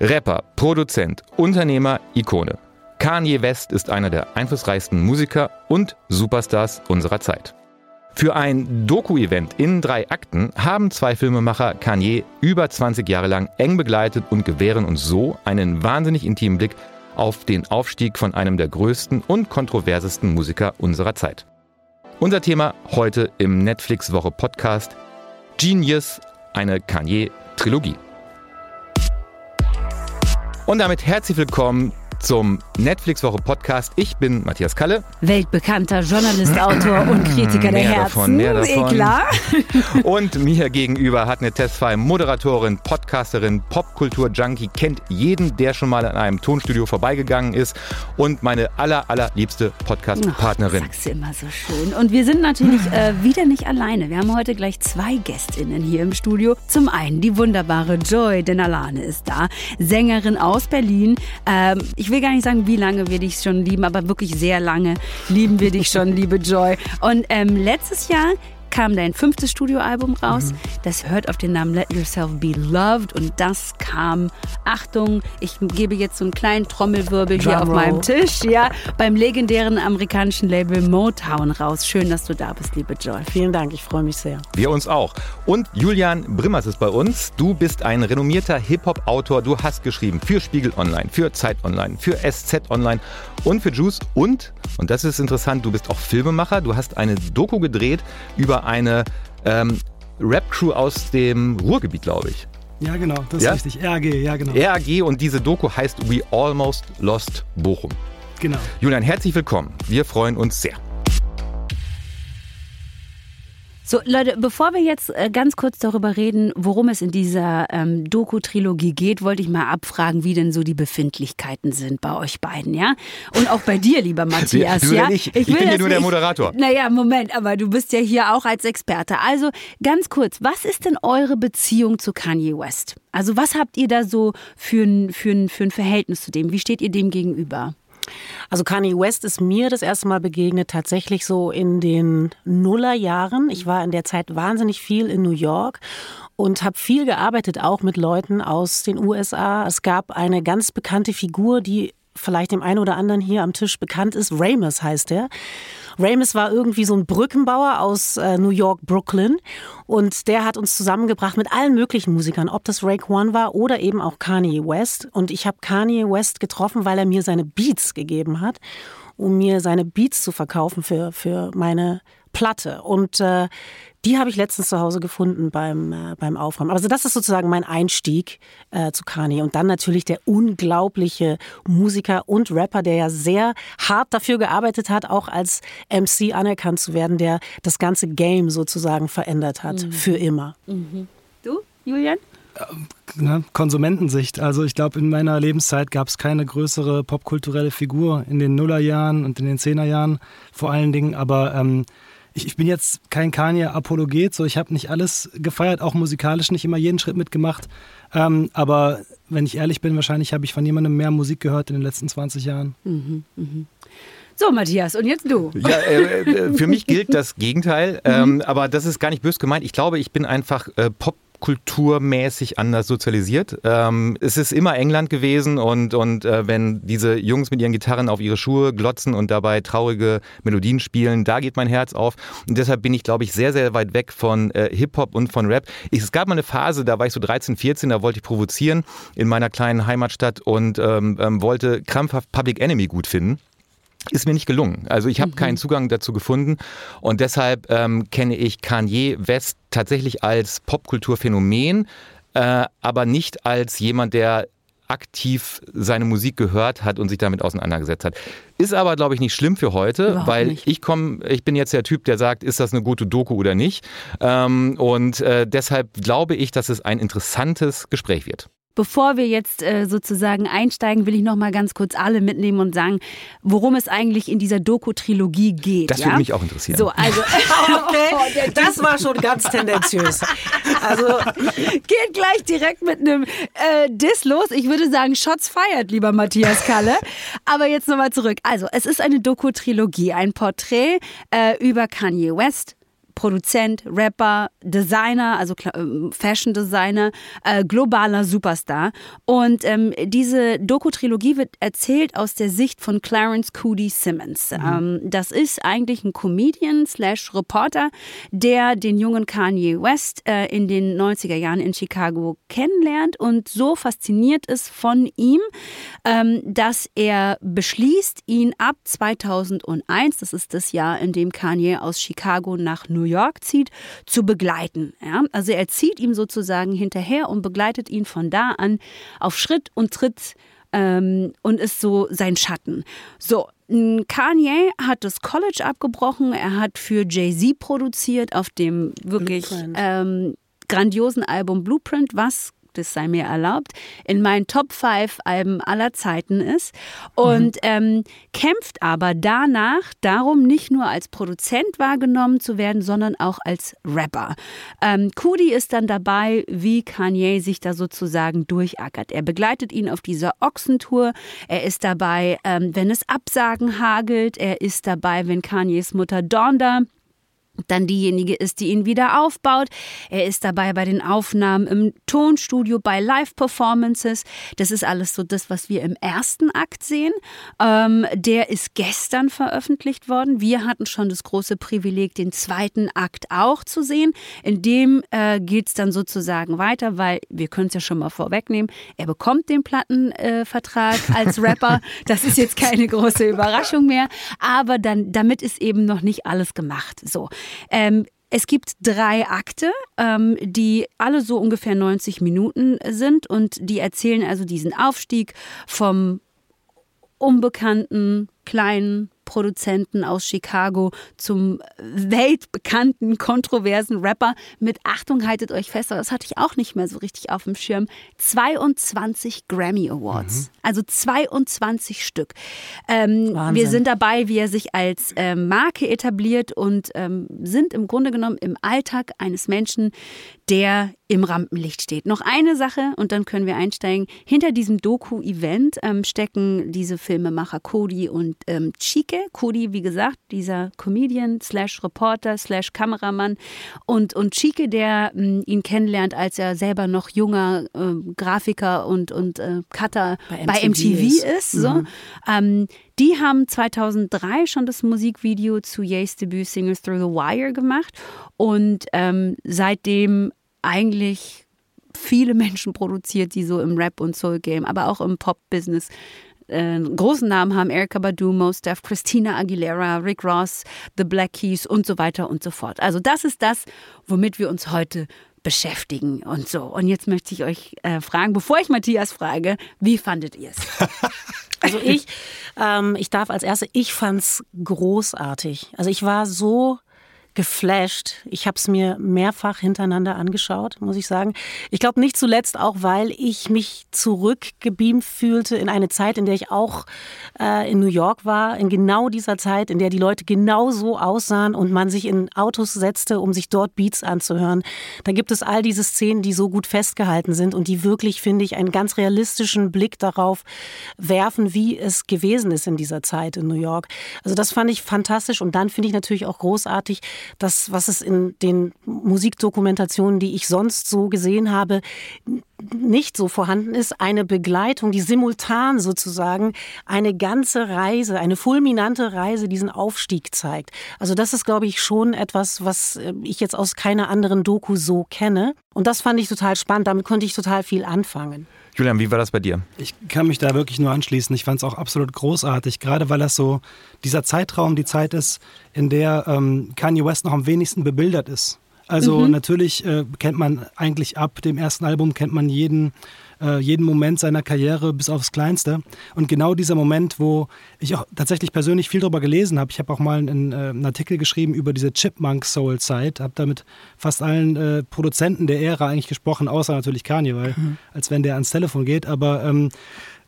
Rapper, Produzent, Unternehmer, Ikone. Kanye West ist einer der einflussreichsten Musiker und Superstars unserer Zeit. Für ein Doku-Event in drei Akten haben zwei Filmemacher Kanye über 20 Jahre lang eng begleitet und gewähren uns so einen wahnsinnig intimen Blick auf den Aufstieg von einem der größten und kontroversesten Musiker unserer Zeit. Unser Thema heute im Netflix-Woche Podcast Genius, eine Kanye-Trilogie. Und damit herzlich willkommen zum Netflix-Woche Podcast. Ich bin Matthias Kalle. Weltbekannter Journalist, Autor und Kritiker mehr der davon, Herzen. mehr davon. Eh klar. Und mir gegenüber hat eine Testfall Moderatorin, Podcasterin, Popkultur-Junkie, kennt jeden, der schon mal an einem Tonstudio vorbeigegangen ist und meine aller, allerliebste Podcast-Partnerin. Sagst du immer so schön. Und wir sind natürlich äh, wieder nicht alleine. Wir haben heute gleich zwei GästInnen hier im Studio. Zum einen die wunderbare Joy Denalane ist da, Sängerin aus Berlin. Ähm, ich will gar nicht sagen, wie lange wir dich schon lieben, aber wirklich sehr lange lieben wir dich schon, liebe Joy. Und ähm, letztes Jahr kam dein fünftes Studioalbum raus. Das hört auf den Namen Let Yourself Be Loved und das kam, Achtung, ich gebe jetzt so einen kleinen Trommelwirbel hier auf meinem Tisch, ja, beim legendären amerikanischen Label Motown raus. Schön, dass du da bist, liebe Joy. Vielen Dank, ich freue mich sehr. Wir uns auch. Und Julian Brimmers ist bei uns. Du bist ein renommierter Hip-Hop-Autor. Du hast geschrieben für Spiegel Online, für Zeit Online, für SZ Online und für Juice. Und, und das ist interessant, du bist auch Filmemacher. Du hast eine Doku gedreht über eine ähm, Rap-Crew aus dem Ruhrgebiet, glaube ich. Ja, genau, das Ja? ist richtig. RAG, ja, genau. RAG und diese Doku heißt We Almost Lost Bochum. Genau. Julian, herzlich willkommen. Wir freuen uns sehr. So, Leute, bevor wir jetzt äh, ganz kurz darüber reden, worum es in dieser ähm, Doku-Trilogie geht, wollte ich mal abfragen, wie denn so die Befindlichkeiten sind bei euch beiden, ja? Und auch bei dir, lieber Matthias, ja? oder ich? Ich bin ja nur der Moderator. Naja, Moment, aber du bist ja hier auch als Experte. Also ganz kurz, was ist denn eure Beziehung zu Kanye West? Also was habt ihr da so für ein, für ein, für ein Verhältnis zu dem? Wie steht ihr dem gegenüber? Also Kanye West ist mir das erste Mal begegnet, tatsächlich so in den Nullerjahren. Ich war in der Zeit wahnsinnig viel in New York und habe viel gearbeitet, auch mit Leuten aus den USA. Es gab eine ganz bekannte Figur, die vielleicht dem einen oder anderen hier am Tisch bekannt ist. Ramus heißt er. Ramus war irgendwie so ein Brückenbauer aus äh, New York, Brooklyn. Und der hat uns zusammengebracht mit allen möglichen Musikern, ob das One war oder eben auch Kanye West. Und ich habe Kanye West getroffen, weil er mir seine Beats gegeben hat, um mir seine Beats zu verkaufen für, für meine Platte. Und äh, die habe ich letztens zu Hause gefunden beim, äh, beim Aufräumen. Also das ist sozusagen mein Einstieg äh, zu Kanye. Und dann natürlich der unglaubliche Musiker und Rapper, der ja sehr hart dafür gearbeitet hat, auch als MC anerkannt zu werden, der das ganze Game sozusagen verändert hat, für immer. Du, Julian? Ne? Konsumentensicht. Also ich glaube, in meiner Lebenszeit gab es keine größere popkulturelle Figur in den Nullerjahren und in den Zehnerjahren vor allen Dingen. Aber ähm, ich, ich bin jetzt kein Kanye-Apologet. So, ich habe nicht alles gefeiert, auch musikalisch nicht immer jeden Schritt mitgemacht. Ähm, aber wenn ich ehrlich bin, wahrscheinlich habe ich von jemandem mehr Musik gehört in den letzten 20 Jahren. So, Matthias, und jetzt du. Ja, äh, äh, für mich gilt das Gegenteil, ähm, aber das ist gar nicht bös gemeint. Ich glaube, ich bin einfach äh, popkulturmäßig anders sozialisiert. Ähm, es ist immer England gewesen und, und äh, wenn diese Jungs mit ihren Gitarren auf ihre Schuhe glotzen und dabei traurige Melodien spielen, da geht mein Herz auf. Und deshalb bin ich, glaube ich, sehr, sehr weit weg von äh, Hip-Hop und von Rap. Ich, es gab mal eine Phase, da war ich so 13, 14, da wollte ich provozieren in meiner kleinen Heimatstadt und ähm, ähm, wollte krampfhaft Public Enemy gut finden. Ist mir nicht gelungen. Also ich habe keinen Zugang dazu gefunden und deshalb ähm, kenne ich Kanye West tatsächlich als Popkulturphänomen, äh, aber nicht als jemand, der aktiv seine Musik gehört hat und sich damit auseinandergesetzt hat. Ist aber, glaube ich, nicht schlimm für heute, Überhaupt weil nicht. ich komme, ich bin jetzt der Typ, der sagt, ist das eine gute Doku oder nicht? Ähm, und äh, deshalb glaube ich, dass es ein interessantes Gespräch wird. Bevor wir jetzt äh, sozusagen einsteigen, will ich noch mal ganz kurz alle mitnehmen und sagen, worum es eigentlich in dieser Doku-Trilogie geht. Das ja? würde mich auch interessieren. So, also Okay, das war schon ganz tendenziös. Also geht gleich direkt mit einem äh, Diss los. Ich würde sagen, Shots fired, lieber Matthias Kalle. Aber jetzt nochmal zurück. Also, es ist eine Doku-Trilogie, ein Porträt äh, über Kanye West. Produzent, Rapper, Designer, also ähm, Fashion Designer, äh, globaler Superstar. Und ähm, diese Doku-Trilogie wird erzählt aus der Sicht von Clarence Coody Simmons. Mhm. Ähm, das ist eigentlich ein Comedian slash Reporter, der den jungen Kanye West äh, in den 90er Jahren in Chicago kennenlernt und so fasziniert ist von ihm, ähm, dass er beschließt, ihn ab 2001, das ist das Jahr, in dem Kanye aus Chicago nach New York zieht, zu begleiten. Ja? Also er zieht ihm sozusagen hinterher und begleitet ihn von da an auf Schritt und Tritt ähm, und ist so sein Schatten. So, Kanye hat das College abgebrochen. Er hat für Jay-Z produziert auf dem wirklich ähm, grandiosen Album Blueprint, was das sei mir erlaubt, in meinen Top 5 Alben aller Zeiten ist und mhm. ähm, kämpft aber danach darum, nicht nur als Produzent wahrgenommen zu werden, sondern auch als Rapper. Ähm, Kudi ist dann dabei, wie Kanye sich da sozusagen durchackert. Er begleitet ihn auf dieser Ochsentour. Er ist dabei, ähm, wenn es Absagen hagelt. Er ist dabei, wenn Kanyes Mutter Donda dann diejenige ist, die ihn wieder aufbaut. Er ist dabei bei den Aufnahmen im Tonstudio, bei Live-Performances. Das ist alles so das, was wir im ersten Akt sehen. Ähm, der ist gestern veröffentlicht worden. Wir hatten schon das große Privileg, den zweiten Akt auch zu sehen. In dem äh, geht es dann sozusagen weiter, weil wir können es ja schon mal vorwegnehmen. Er bekommt den Plattenvertrag äh, als Rapper. Das ist jetzt keine große Überraschung mehr. Aber dann, damit ist eben noch nicht alles gemacht. So. Ähm, es gibt drei Akte, ähm, die alle so ungefähr 90 Minuten sind und die erzählen also diesen Aufstieg vom unbekannten kleinen Produzenten aus Chicago zum weltbekannten, kontroversen Rapper mit Achtung, haltet euch fest, das hatte ich auch nicht mehr so richtig auf dem Schirm, 22 Grammy Awards. Mhm. Also 22 Stück. Ähm, wir sind dabei, wie er sich als ähm, Marke etabliert und ähm, sind im Grunde genommen im Alltag eines Menschen, der im Rampenlicht steht. Noch eine Sache und dann können wir einsteigen. Hinter diesem Doku-Event ähm, stecken diese Filmemacher Cody und ähm, Chike. Cody, wie gesagt, dieser Comedian slash Reporter slash Kameramann und, und Chike, der ähm, ihn kennenlernt, als er selber noch junger äh, Grafiker und, und äh, Cutter bei MTV, bei MTV ist. ist so. Mhm. Ähm, die haben 2003 schon das Musikvideo zu Ye's Debüt Singles Through the Wire gemacht und ähm, seitdem eigentlich viele Menschen produziert, die so im Rap- und Soul-Game, aber auch im Pop-Business äh, großen Namen haben. Erika Badu, Mos Def, Christina Aguilera, Rick Ross, The Black Keys und so weiter und so fort. Also das ist das, womit wir uns heute beschäftigen und so. Und jetzt möchte ich euch äh, fragen, bevor ich Matthias frage, wie fandet ihr es? Also ich, ähm, ich darf als Erste, ich fand es großartig. Also ich war so geflasht. Ich habe es mir mehrfach hintereinander angeschaut, muss ich sagen. Ich glaube nicht zuletzt auch, weil ich mich zurückgebeamt fühlte in eine Zeit, in der ich auch äh, in New York war, in genau dieser Zeit, in der die Leute genau so aussahen und man sich in Autos setzte, um sich dort Beats anzuhören. Da gibt es all diese Szenen, die so gut festgehalten sind und die wirklich, finde ich, einen ganz realistischen Blick darauf werfen, wie es gewesen ist in dieser Zeit in New York. Also das fand ich fantastisch und dann finde ich natürlich auch großartig, das, was es in den Musikdokumentationen, die ich sonst so gesehen habe, nicht so vorhanden ist, eine Begleitung, die simultan sozusagen eine ganze Reise, eine fulminante Reise diesen Aufstieg zeigt. Also das ist, glaube ich, schon etwas, was äh, ich jetzt aus keiner anderen Doku so kenne. Und das fand ich total spannend. Damit konnte ich total viel anfangen. Julian, wie war das bei dir? Ich kann mich da wirklich nur anschließen. Ich fand es auch absolut großartig, gerade weil das so dieser Zeitraum die Zeit ist, in der ähm, Kanye West noch am wenigsten bebildert ist. Also mhm. natürlich äh, kennt man eigentlich ab dem ersten Album kennt man jeden äh, jeden Moment seiner Karriere bis aufs Kleinste. Und genau dieser Moment, wo ich auch tatsächlich persönlich viel darüber gelesen habe, ich habe auch mal einen, äh, einen, Artikel geschrieben über diese Chipmunk-Soul-Zeit, habe da mit fast allen äh, Produzenten der Ära eigentlich gesprochen, außer natürlich Kanye, weil mhm. als wenn der ans Telefon geht, aber ähm,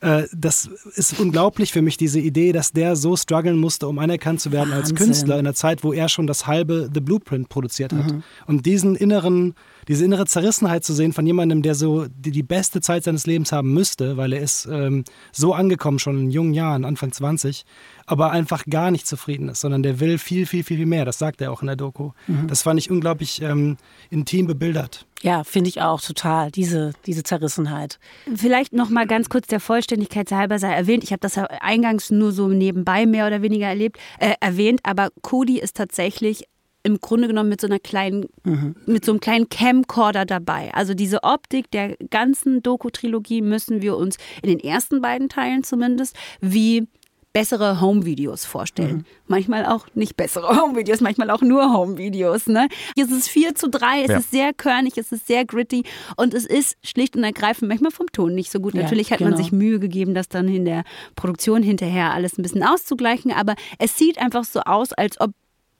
äh, das ist unglaublich für mich, diese Idee, dass der so strugglen musste, um anerkannt zu werden Wahnsinn. als Künstler in der Zeit, wo er schon das halbe The Blueprint produziert hat. Mhm. Und diesen inneren, diese innere Zerrissenheit zu sehen von jemandem, der so die, die beste Zeit seines Lebens haben müsste, weil er ist ähm, so angekommen schon in jungen Jahren, Anfang 20, aber einfach gar nicht zufrieden ist, sondern der will viel, viel, viel, viel mehr. Das sagt er auch in der Doku. Mhm. Das fand ich unglaublich ähm, intim bebildert. Ja, finde ich auch total, diese, diese Zerrissenheit. Vielleicht noch mal ganz kurz der Vollständigkeit halber sei erwähnt. Ich habe das eingangs nur so nebenbei mehr oder weniger erlebt, äh, erwähnt, aber Cody ist tatsächlich im Grunde genommen mit so einer kleinen, mhm. mit so einem kleinen Camcorder dabei. Also diese Optik der ganzen Doku-Trilogie müssen wir uns in den ersten beiden Teilen zumindest wie bessere Home-Videos vorstellen. Mhm. Manchmal auch nicht bessere Home-Videos, manchmal auch nur Home-Videos. Ne? Hier ist es 4 zu 3, es ja. ist sehr körnig, es ist sehr gritty und es ist schlicht und ergreifend manchmal vom Ton nicht so gut. Ja, Natürlich hat genau. man sich Mühe gegeben, das dann in der Produktion hinterher alles ein bisschen auszugleichen, aber es sieht einfach so aus, als ob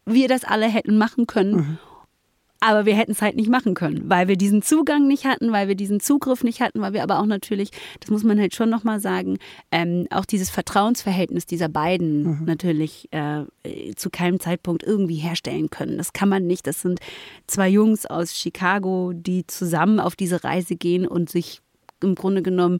wir das alle hätten machen können. Mhm. Aber wir hätten es halt nicht machen können, weil wir diesen Zugang nicht hatten, weil wir diesen Zugriff nicht hatten, weil wir aber auch natürlich, das muss man halt schon nochmal sagen, ähm, auch dieses Vertrauensverhältnis dieser beiden mhm. natürlich äh, zu keinem Zeitpunkt irgendwie herstellen können. Das kann man nicht. Das sind zwei Jungs aus Chicago, die zusammen auf diese Reise gehen und sich im Grunde genommen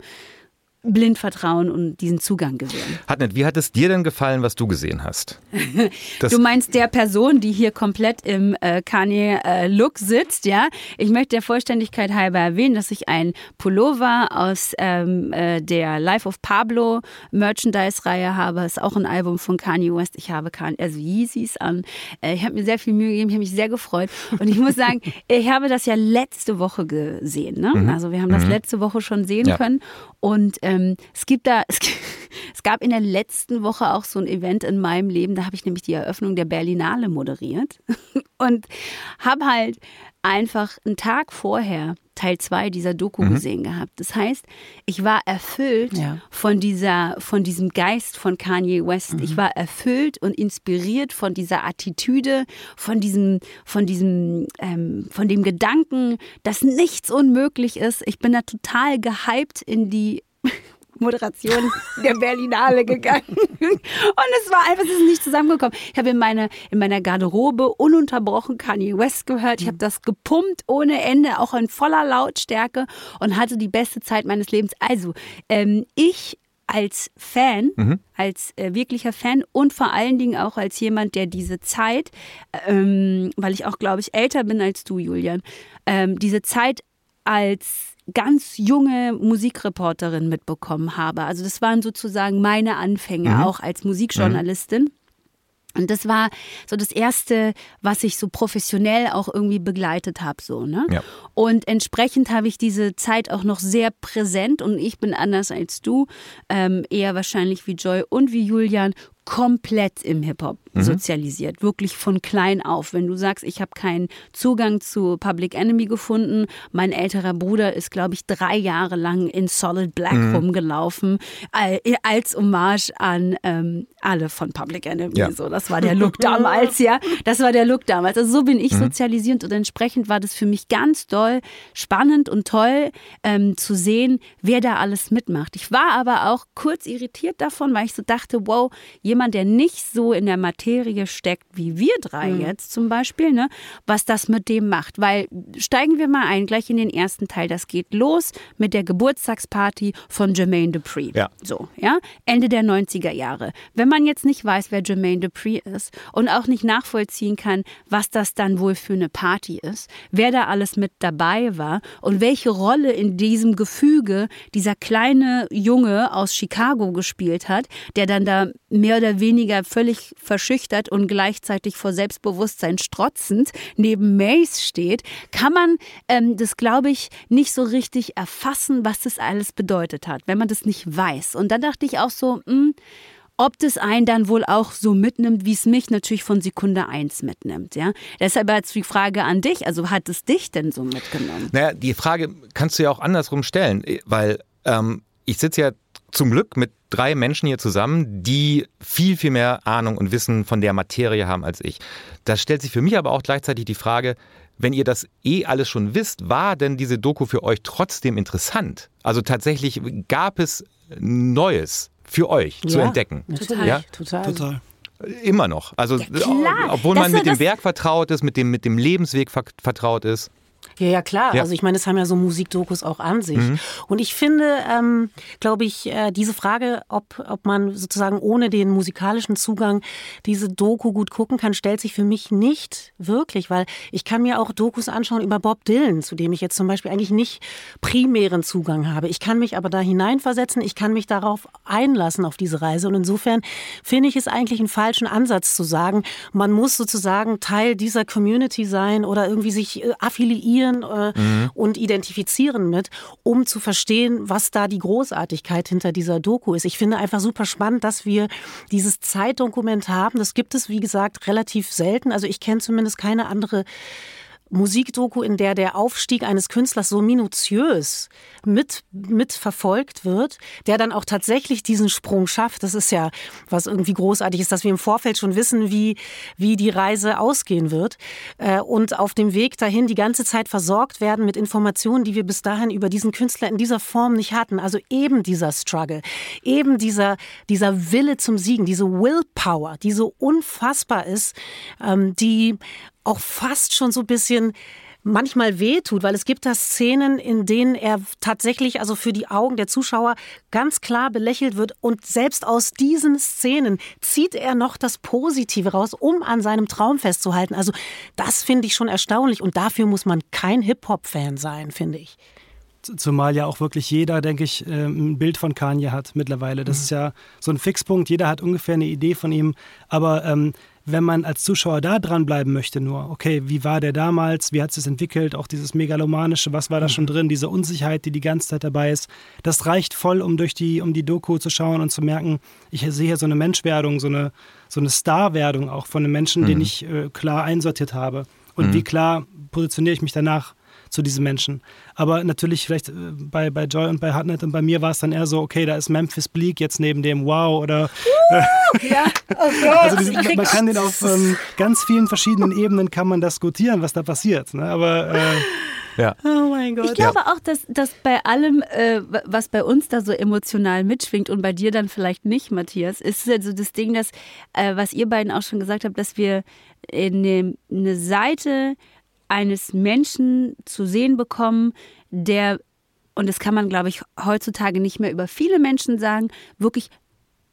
blind vertrauen und diesen Zugang gewähren. Hartnett, wie hat es dir denn gefallen, was du gesehen hast? du meinst der Person, die hier komplett im äh, Kanye-Look äh, sitzt, ja? Ich möchte der Vollständigkeit halber erwähnen, dass ich ein Pullover aus ähm, äh, der Life of Pablo Merchandise-Reihe habe. Das ist auch ein Album von Kanye West. Ich habe Kanye, also Yeezys an. Äh, ich habe mir sehr viel Mühe gegeben, ich habe mich sehr gefreut. Und ich muss sagen, ich habe das ja letzte Woche gesehen. Ne? Mhm. Also wir haben das mhm. letzte Woche schon sehen ja. können. Und ähm, es gibt da, es, es, gab in der letzten Woche auch so ein Event in meinem Leben, da habe ich nämlich die Eröffnung der Berlinale moderiert und habe halt einfach einen Tag vorher Teil 2 dieser Doku mhm. gesehen gehabt. Das heißt, ich war erfüllt ja. von dieser, von diesem Geist von Kanye West. Mhm. Ich war erfüllt und inspiriert von dieser Attitüde, von diesem, von diesem, ähm, von dem Gedanken, dass nichts unmöglich ist. Ich bin da total gehypt in die Moderation der Berlinale gegangen. Und es war einfach, es ist nicht zusammengekommen. Ich habe in, meine, in meiner Garderobe ununterbrochen Kanye West gehört. Ich habe das gepumpt ohne Ende, auch in voller Lautstärke und hatte die beste Zeit meines Lebens. Also, ähm, ich als Fan, mhm. als äh, wirklicher Fan und vor allen Dingen auch als jemand, der diese Zeit, ähm, weil ich auch, glaube ich, älter bin als du, Julian, ähm, diese Zeit als ganz junge Musikreporterin mitbekommen habe. Also das waren sozusagen meine Anfänge mhm. auch als Musikjournalistin. Mhm. Und das war so das erste, was ich so professionell auch irgendwie begleitet habe, so ne. Ja. Und entsprechend habe ich diese Zeit auch noch sehr präsent und ich bin anders als du, ähm, eher wahrscheinlich wie Joy und wie Julian komplett im Hip-Hop mhm. sozialisiert, wirklich von klein auf. Wenn du sagst, ich habe keinen Zugang zu Public Enemy gefunden, mein älterer Bruder ist, glaube ich, drei Jahre lang in Solid Black mhm. rumgelaufen, als Hommage an ähm, alle von Public Enemy. Ja. So, das war der Look damals, ja. Das war der Look damals. Also so bin ich mhm. sozialisiert und entsprechend war das für mich ganz doll spannend und toll ähm, zu sehen, wer da alles mitmacht. Ich war aber auch kurz irritiert davon, weil ich so dachte, wow, jemand, der nicht so in der Materie steckt wie wir drei mhm. jetzt zum Beispiel, ne, was das mit dem macht. Weil steigen wir mal ein, gleich in den ersten Teil. Das geht los mit der Geburtstagsparty von Jermaine Dupri. Ja. So, ja. Ende der 90er Jahre. Wenn man jetzt nicht weiß, wer Jermaine Dupri ist und auch nicht nachvollziehen kann, was das dann wohl für eine Party ist, wer da alles mit dabei war und welche Rolle in diesem Gefüge dieser kleine Junge aus Chicago gespielt hat, der dann da mehr oder weniger völlig verschüchtert und gleichzeitig vor Selbstbewusstsein strotzend neben Mace steht, kann man ähm, das, glaube ich, nicht so richtig erfassen, was das alles bedeutet hat, wenn man das nicht weiß. Und dann dachte ich auch so, mh, hm, ob das einen dann wohl auch so mitnimmt, wie es mich natürlich von Sekunde 1 mitnimmt. Ja? Deshalb jetzt die Frage an dich, also hat es dich denn so mitgenommen? Naja, die Frage kannst du ja auch andersrum stellen, weil ähm, ich sitze ja zum Glück mit drei Menschen hier zusammen, die viel, viel mehr Ahnung und Wissen von der Materie haben als ich. Da stellt sich für mich aber auch gleichzeitig die Frage, wenn ihr das eh alles schon wisst, war denn diese Doku für euch trotzdem interessant? Also tatsächlich gab es Neues für euch ja, zu entdecken. Total, ja? total. Total. Immer noch. Also, Ja, klar. obwohl Das man mit dem Werk vertraut ist, mit dem, mit dem Lebensweg ver vertraut ist. Ja, ja, klar. Ja. Also ich meine, es haben ja so Musikdokus auch an sich. Und ich finde, ähm, glaube ich, äh, diese Frage, ob, ob man sozusagen ohne den musikalischen Zugang diese Doku gut gucken kann, stellt sich für mich nicht wirklich, weil ich kann mir auch Dokus anschauen über Bob Dylan, zu dem ich jetzt zum Beispiel eigentlich nicht primären Zugang habe. Ich kann mich aber da hineinversetzen, ich kann mich darauf einlassen, auf diese Reise. Und insofern finde ich es eigentlich einen falschen Ansatz zu sagen, man muss sozusagen Teil dieser Community sein oder irgendwie sich äh, affiliieren äh, und identifizieren mit, um zu verstehen, was da die Großartigkeit hinter dieser Doku ist. Ich finde einfach super spannend, dass wir dieses Zeitdokument haben. Das gibt es, wie gesagt, relativ selten. Also ich kenne zumindest keine andere Musikdoku, in der der Aufstieg eines Künstlers so minutiös mit, mit verfolgt wird, der dann auch tatsächlich diesen Sprung schafft. Das ist ja was irgendwie großartig ist, dass wir im Vorfeld schon wissen, wie, wie die Reise ausgehen wird äh, und auf dem Weg dahin die ganze Zeit versorgt werden mit Informationen, die wir bis dahin über diesen Künstler in dieser Form nicht hatten. Also eben dieser Struggle, eben dieser, dieser Wille zum Siegen, diese Willpower, die so unfassbar ist, ähm, die auch fast schon so ein bisschen manchmal wehtut, weil es gibt da Szenen, in denen er tatsächlich, also für die Augen der Zuschauer, ganz klar belächelt wird. Und selbst aus diesen Szenen zieht er noch das Positive raus, um an seinem Traum festzuhalten. Also das finde ich schon erstaunlich. Und dafür muss man kein Hip-Hop-Fan sein, finde ich. Zumal ja auch wirklich jeder, denke ich, äh, ein Bild von Kanye hat mittlerweile. Das ist ja so ein Fixpunkt. Jeder hat ungefähr eine Idee von ihm. Aber ähm, wenn man als Zuschauer da dranbleiben möchte, nur, okay, wie war der damals? Wie hat es sich entwickelt? Auch dieses Megalomanische, was war da schon drin? Diese Unsicherheit, die die ganze Zeit dabei ist. Das reicht voll, um durch die, um die Doku zu schauen und zu merken, ich sehe hier so eine Menschwerdung, so eine, so eine Starwerdung auch von einem Menschen, den ich äh, klar einsortiert habe. Und wie klar positioniere ich mich danach zu diesen Menschen. Aber natürlich vielleicht äh, bei, bei Joy und bei Hartnett und bei mir war es dann eher so, okay, da ist Memphis Bleak jetzt neben dem Wow oder Ja, oh also diesen, man kann den auf ähm, ganz vielen verschiedenen Ebenen kann man das gutieren, was da passiert. Ne? Aber äh, Ja. Oh mein Gott. Ich glaube auch, dass, dass bei allem, äh, was bei uns da so emotional mitschwingt und bei dir dann vielleicht nicht, Matthias, ist ja so das Ding, dass, äh, was ihr beiden auch schon gesagt habt, dass wir eine, eine Seite eines Menschen zu sehen bekommen, der, und das kann man, glaube ich, heutzutage nicht mehr über viele Menschen sagen, wirklich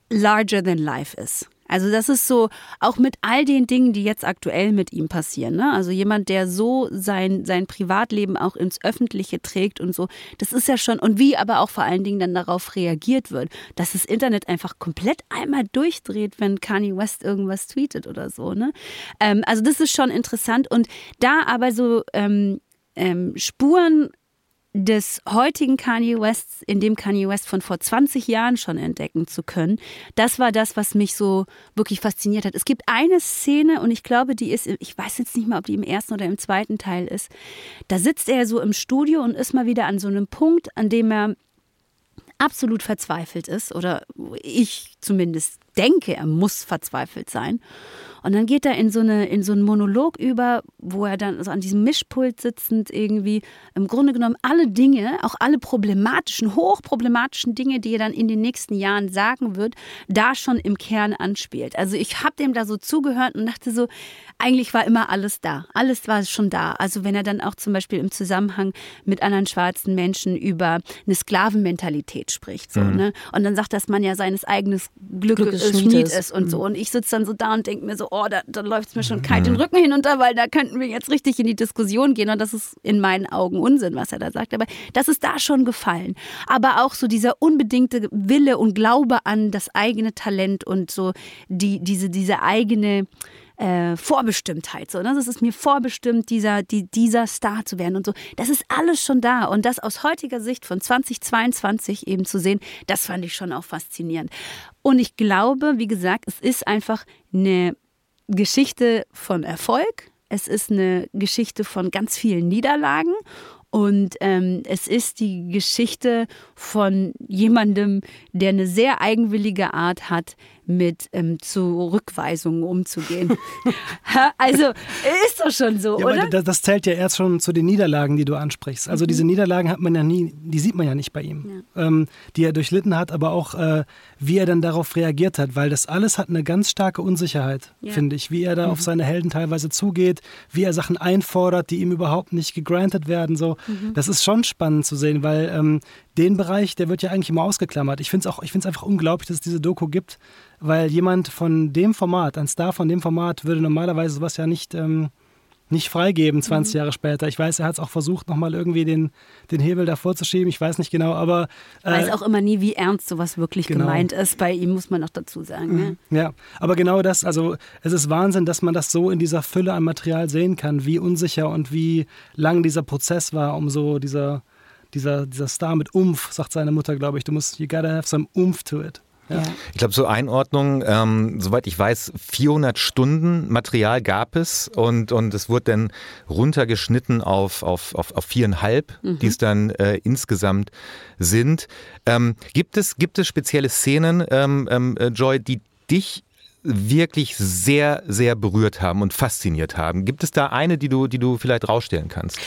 larger than life ist. Also das ist so, auch mit all den Dingen, die jetzt aktuell mit ihm passieren. Ne? Also jemand, der so sein, sein Privatleben auch ins Öffentliche trägt und so, das ist ja schon, und wie aber auch vor allen Dingen dann darauf reagiert wird, dass das Internet einfach komplett einmal durchdreht, wenn Kanye West irgendwas tweetet oder so. Ne? Ähm, also das ist schon interessant. Und da aber so ähm, ähm, Spuren des heutigen Kanye Wests, in dem Kanye West von vor 20 Jahren schon entdecken zu können, das war das, was mich so wirklich fasziniert hat. Es gibt eine Szene und ich glaube, die ist, ich weiß jetzt nicht mal, ob die im ersten oder im zweiten Teil ist. Da sitzt er so im Studio und ist mal wieder an so einem Punkt, an dem er absolut verzweifelt ist oder ich zumindest denke, er muss verzweifelt sein. Und dann geht er in so, eine, in so einen Monolog über, wo er dann so an diesem Mischpult sitzend irgendwie im Grunde genommen alle Dinge, auch alle problematischen, hochproblematischen Dinge, die er dann in den nächsten Jahren sagen wird, da schon im Kern anspielt. Also ich habe dem da so zugehört und dachte so, eigentlich war immer alles da. Alles war schon da. Also wenn er dann auch zum Beispiel im Zusammenhang mit anderen schwarzen Menschen über eine Sklavenmentalität spricht. So, ne? Und dann sagt, dass man ja seines eigenen Glückes Glückes Schmied, Schmied ist. und so. Und ich sitze dann so da und denke mir so, oh, da, da läuft es mir schon kalt den Rücken hinunter, weil da könnten wir jetzt richtig in die Diskussion gehen. Und das ist in meinen Augen Unsinn, was er da sagt. Aber das ist da schon gefallen. Aber auch so dieser unbedingte Wille und Glaube an das eigene Talent und so die, diese, diese eigene äh, Vorbestimmtheit. So, ne? Das ist mir vorbestimmt, dieser, die, dieser Star zu werden und so. Das ist alles schon da. Und das aus heutiger Sicht von 2022 eben zu sehen, das fand ich schon auch faszinierend. Und ich glaube, wie gesagt, es ist einfach eine Geschichte von Erfolg. Es ist eine Geschichte von ganz vielen Niederlagen. Und ähm, es ist die Geschichte von jemandem, der eine sehr eigenwillige Art hat, mit ähm, Zurückweisungen umzugehen. also ist doch schon so, ja, oder? Das, das, zählt ja erst schon zu den Niederlagen, die du ansprichst. Also mhm. diese Niederlagen hat man ja nie, die sieht man ja nicht bei ihm, ja. ähm, die er durchlitten hat, aber auch äh, wie er dann darauf reagiert hat, weil das alles hat eine ganz starke Unsicherheit, ja. finde ich, wie er da mhm. auf seine Helden teilweise zugeht, wie er Sachen einfordert, die ihm überhaupt nicht gegrantet werden. So, mhm. das ist schon spannend zu sehen, weil ähm, den Bereich, der wird ja eigentlich immer ausgeklammert. Ich finde es auch, ich finde es einfach unglaublich, dass es diese Doku gibt, weil jemand von dem Format, ein Star von dem Format, würde normalerweise sowas ja nicht, ähm, nicht freigeben 20 mhm. Jahre später. Ich weiß, er hat es auch versucht, nochmal irgendwie den, den Hebel davor zu schieben. Ich weiß nicht genau, aber. Äh, weiß auch immer nie, wie ernst sowas wirklich genau. gemeint ist. Bei ihm muss man noch dazu sagen. Mhm. Ne? Ja, aber genau das, also es ist Wahnsinn, dass man das so in dieser Fülle an Material sehen kann, wie unsicher und wie lang dieser Prozess war, um so dieser dieser, dieser Star mit Umf, sagt seine Mutter, glaube ich. Du musst, you gotta have some Umf to it. Ja. Ich glaube, zur Einordnung, ähm, soweit ich weiß, 400 Stunden Material gab es und, und es wurde dann runtergeschnitten auf, auf, auf, auf viereinhalb, mhm. die es dann äh, insgesamt sind. Ähm, gibt, es, gibt es spezielle Szenen, ähm, ähm äh, Joy, die dich wirklich sehr, sehr berührt haben und fasziniert haben? Gibt es da eine, die du, die du vielleicht rausstellen kannst?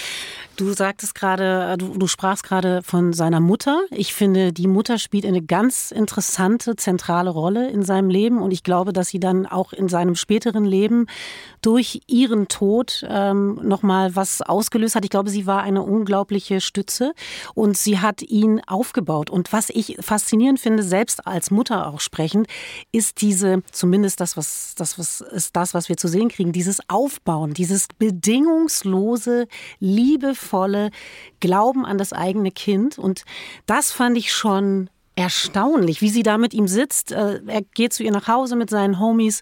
Du sagtest gerade, äh, du, du sprachst gerade von seiner Mutter. Ich finde, die Mutter spielt eine ganz interessante, zentrale Rolle in seinem Leben und ich glaube, dass sie dann auch in seinem späteren Leben durch ihren Tod ähm, nochmal was ausgelöst hat. Ich glaube, sie war eine unglaubliche Stütze und sie hat ihn aufgebaut. Und was ich faszinierend finde, selbst als Mutter auch sprechend, ist diese, zumindest das, was, das was ist das, was wir zu sehen kriegen, dieses Aufbauen, dieses bedingungslose, liebevolle Glauben an das eigene Kind. Und das fand ich schon erstaunlich, wie sie da mit ihm sitzt. Äh, er geht zu ihr nach Hause mit seinen Homies.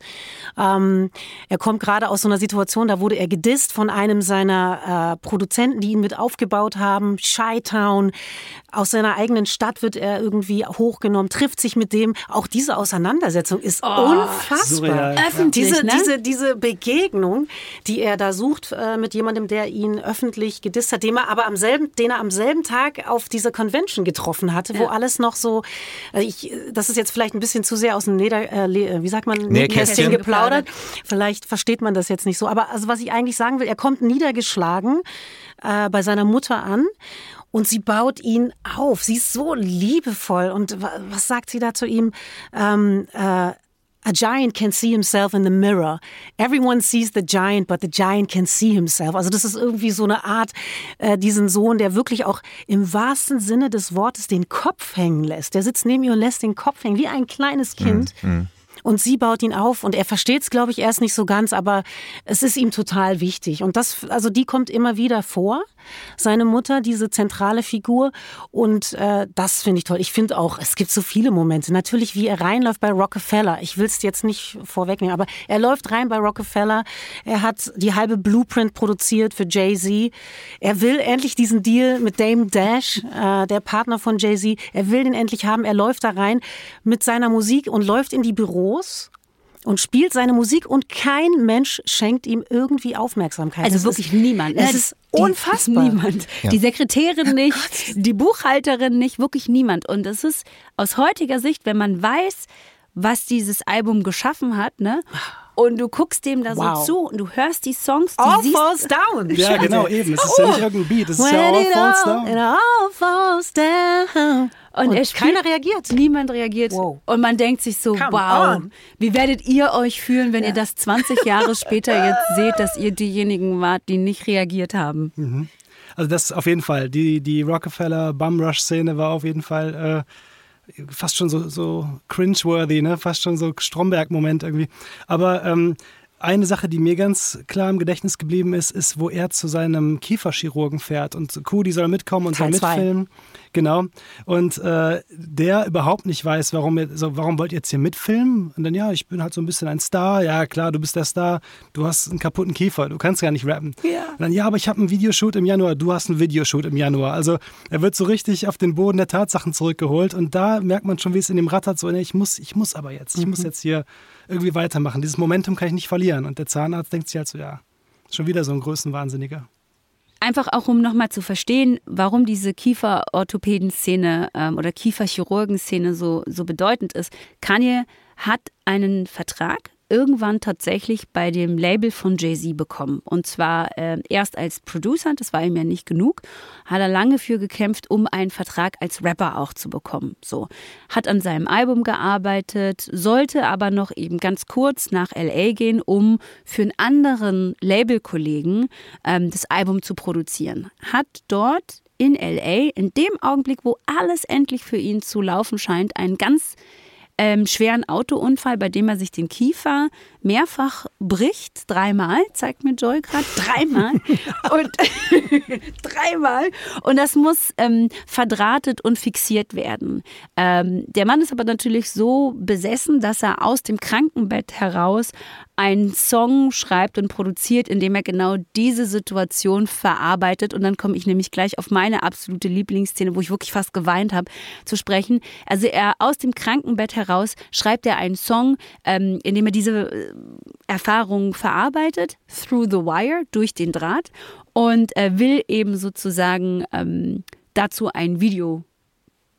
Ähm, er kommt gerade aus so einer Situation, da wurde er gedisst von einem seiner äh, Produzenten, die ihn mit aufgebaut haben. Shytown. Aus seiner eigenen Stadt wird er irgendwie hochgenommen, trifft sich mit dem. Auch diese Auseinandersetzung ist oh, unfassbar. Surreal. Öffentlich, diese, ne? diese, diese Begegnung, die er da sucht äh, mit jemandem, der ihn öffentlich gedisst hat, den er aber am selben, den er am selben Tag auf dieser Convention getroffen hatte, ja. wo alles noch so äh, ich, das ist jetzt vielleicht ein bisschen zu sehr aus dem Leder, äh, wie sagt man, Nähkästchen geplaudert. Vielleicht versteht man das jetzt nicht so. Aber also was ich eigentlich sagen will, er kommt niedergeschlagen äh, bei seiner Mutter an und sie baut ihn auf. Sie ist so liebevoll. Und was sagt sie da zu ihm? Ähm, äh, A giant can see himself in the mirror. Everyone sees the giant, but the giant can see himself. Also das ist irgendwie so eine Art, äh, diesen Sohn, der wirklich auch im wahrsten Sinne des Wortes den Kopf hängen lässt. Der sitzt neben ihr und lässt den Kopf hängen, wie ein kleines Kind. Mm, mm. Und sie baut ihn auf und er versteht es, glaube ich, erst nicht so ganz, aber es ist ihm total wichtig. Und das, also die kommt immer wieder vor, seine Mutter, diese zentrale Figur. Und äh, das finde ich toll. Ich finde auch, es gibt so viele Momente. Natürlich, wie er reinläuft bei Rockefeller. Ich will es jetzt nicht vorwegnehmen, aber er läuft rein bei Rockefeller. Er hat die halbe Blueprint produziert für Jay-Z. Er will endlich diesen Deal mit Dame Dash, äh, der Partner von Jay-Z. Er will den endlich haben. Er läuft da rein mit seiner Musik und läuft in die Büros und spielt seine Musik und kein Mensch schenkt ihm irgendwie Aufmerksamkeit. Also es wirklich niemand. Es ist unfassbar. Niemand. Ja. Die Sekretärin nicht, die Buchhalterin nicht, wirklich niemand. Und es ist aus heutiger Sicht, wenn man weiß, was dieses Album geschaffen hat, ne? Und du guckst dem da wow. so zu und du hörst die Songs, die All siehst, falls down. Ja, genau, eben. Es ist oh. ja nicht irgendein Beat, es ist ja All falls down. It all falls down. Und, und er spielt, keiner reagiert. Niemand reagiert. Wow. Und man denkt sich so, Come wow, on. wie werdet ihr euch fühlen, wenn ja. ihr das 20 Jahre später jetzt seht, dass ihr diejenigen wart, die nicht reagiert haben? Mhm. Also das auf jeden Fall. Die, die Rockefeller Bum Rush Szene war auf jeden Fall äh, fast schon so, so cringe-worthy, ne? fast schon so Stromberg-Moment irgendwie. Aber ähm, eine Sache, die mir ganz klar im Gedächtnis geblieben ist, ist, wo er zu seinem Kieferchirurgen fährt und Kuh, die soll mitkommen und Teil soll mitfilmen. Zwei. Genau. Und äh, der überhaupt nicht weiß, warum, ihr, so, warum wollt ihr jetzt hier mitfilmen? Und dann, ja, ich bin halt so ein bisschen ein Star. Ja, klar, du bist der Star. Du hast einen kaputten Kiefer. Du kannst gar nicht rappen. Ja. Und dann, ja, aber ich habe einen Videoshoot im Januar. Du hast einen Videoshoot im Januar. Also er wird so richtig auf den Boden der Tatsachen zurückgeholt. Und da merkt man schon, wie es in dem rattert. So, nee, ich muss, ich muss aber jetzt. Ich mhm. muss jetzt hier irgendwie weitermachen. Dieses Momentum kann ich nicht verlieren. Und der Zahnarzt denkt sich halt so, ja, schon wieder so ein Größenwahnsinniger. einfach auch um nochmal zu verstehen, warum diese Kieferorthopäden-Szene ähm, oder Kieferchirurgen-Szene so, so bedeutend ist. Kanye hat einen Vertrag irgendwann tatsächlich bei dem Label von Jay-Z bekommen. Und zwar äh, erst als Producer, das war ihm ja nicht genug, hat er lange für gekämpft, um einen Vertrag als Rapper auch zu bekommen. So, hat an seinem Album gearbeitet, sollte aber noch eben ganz kurz nach LA gehen, um für einen anderen Labelkollegen ähm, das Album zu produzieren. Hat dort in LA, in dem Augenblick, wo alles endlich für ihn zu laufen scheint, einen ganz ähm, schweren Autounfall, bei dem er sich den Kiefer mehrfach bricht. Dreimal, zeigt mir Joy gerade. Dreimal. und dreimal. Und das muss ähm, verdrahtet und fixiert werden. Ähm, der Mann ist aber natürlich so besessen, dass er aus dem Krankenbett heraus einen Song schreibt und produziert, in dem er genau diese Situation verarbeitet. Und dann komme ich nämlich gleich auf meine absolute Lieblingsszene, wo ich wirklich fast geweint habe, zu sprechen. Also er aus dem Krankenbett heraus schreibt er einen Song, ähm, in dem er diese äh, Erfahrung verarbeitet, through the wire, durch den Draht. Und er will eben sozusagen ähm, dazu ein Video